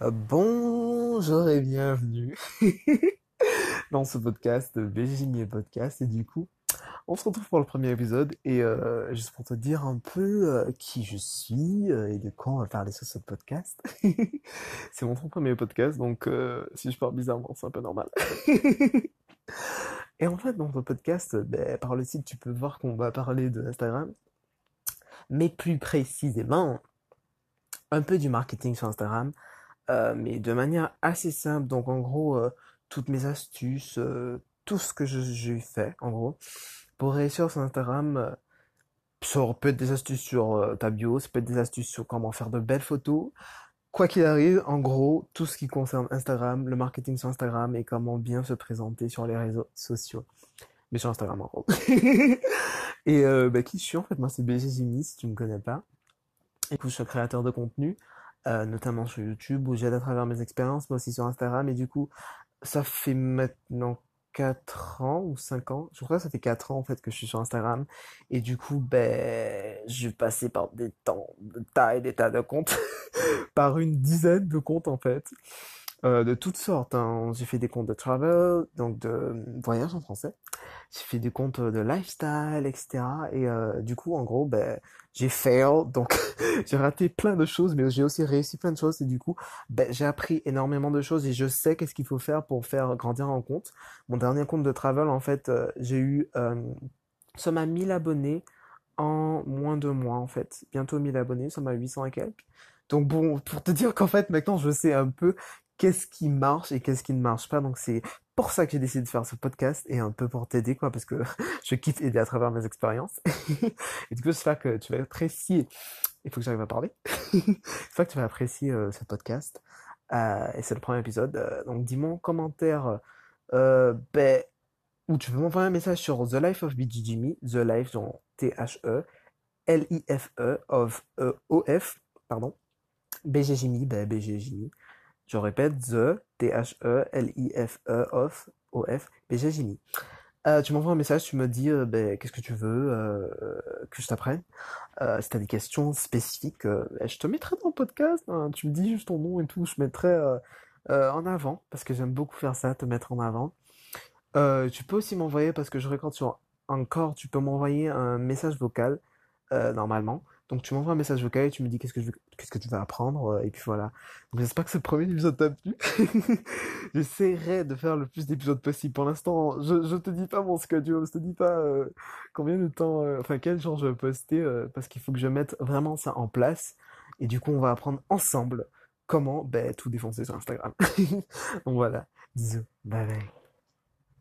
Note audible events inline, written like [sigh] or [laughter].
Bonjour et bienvenue [laughs] dans ce podcast, BGMI Podcast. Et du coup, on se retrouve pour le premier épisode. Et euh, juste pour te dire un peu euh, qui je suis euh, et de quoi on va parler sur ce podcast. [laughs] C'est mon premier podcast, donc si je parle bizarrement, c'est un peu normal. [laughs] Et en fait, dans ce podcast, ben, par le site, tu peux voir qu'on va parler de Instagram, mais plus précisément, un peu du marketing sur Instagram euh, mais de manière assez simple. Donc en gros, euh, toutes mes astuces, euh, tout ce que j'ai fait, en gros, pour réussir sur Instagram, euh, ça peut être des astuces sur euh, ta bio, ça peut être des astuces sur comment faire de belles photos. Quoi qu'il arrive, en gros, tout ce qui concerne Instagram, le marketing sur Instagram et comment bien se présenter sur les réseaux sociaux. Mais sur Instagram, en gros. [laughs] Et bah, qui je suis en fait? Moi, c'est BG si tu me connais pas. Écoute, je suis créateur de contenu, euh, notamment sur YouTube, où j'aide à travers mes expériences, mais aussi sur Instagram. Et du coup, ça fait maintenant 4 ans ou 5 ans, je crois que ça fait 4 ans en fait que je suis sur Instagram. Et du coup, ben, je passé par des temps, de tas et des tas de comptes, [laughs] par une dizaine de comptes en fait. Euh, de toutes sortes, hein. J'ai fait des comptes de travel, donc de euh, voyage en français. J'ai fait des comptes de lifestyle, etc. Et euh, du coup, en gros, ben, j'ai fail, donc [laughs] j'ai raté plein de choses, mais j'ai aussi réussi plein de choses. Et du coup, ben, j'ai appris énormément de choses et je sais qu'est-ce qu'il faut faire pour faire grandir un compte. Mon dernier compte de travel, en fait, euh, j'ai eu, euh, ça m'a 1000 abonnés en moins de mois, en fait. Bientôt 1000 abonnés, ça m'a 800 et quelques. Donc bon, pour te dire qu'en fait, maintenant, je sais un peu qu'est-ce qui marche et qu'est-ce qui ne marche pas. Donc c'est pour ça que j'ai décidé de faire ce podcast et un peu pour t'aider, quoi, parce que [laughs] je kiffe aider à travers mes expériences. [laughs] Et du coup, j'espère que tu vas apprécier. Il faut que j'arrive à parler. [laughs] J'espère que tu vas apprécier euh, ce podcast. Euh, et c'est le premier épisode. Euh, donc dis-moi en commentaire ben, ou tu peux m'envoyer un message sur The Life of BG Jimmy, The Life, genre T-H-E, L-I-F-E, of, E, O-F, pardon, BG Jimmy, ben BG Jimmy. Je répète, The, T-H-E, L-I-F-E, of, O-F, Jimmy. Euh, tu m'envoies un message, tu me dis euh, ben, qu'est-ce que tu veux euh, que je t'apprenne. Euh, si tu as des questions spécifiques, ben, je te mettrai dans le podcast. hein. tu me dis juste ton nom et tout, je mettrai en avant, parce que j'aime beaucoup faire ça, te mettre en avant. Tu peux aussi m'envoyer, parce que je regarde sur Encore, tu peux m'envoyer un message vocal, normalement. Donc tu m'envoies un message vocal et tu me dis qu'est-ce que tu vas apprendre, euh, et puis voilà. Donc j'espère que ce premier épisode t'a plu. [laughs] J'essaierai de faire le plus d'épisodes possible. Pour l'instant, je, te dis pas mon schedule, je te dis pas euh, combien de temps, euh, enfin quel jour je vais poster, parce qu'il faut que je mette vraiment ça en place. Et du coup, on va apprendre ensemble comment ben, tout défoncer sur Instagram. [laughs] Donc voilà, bisous, bye bye.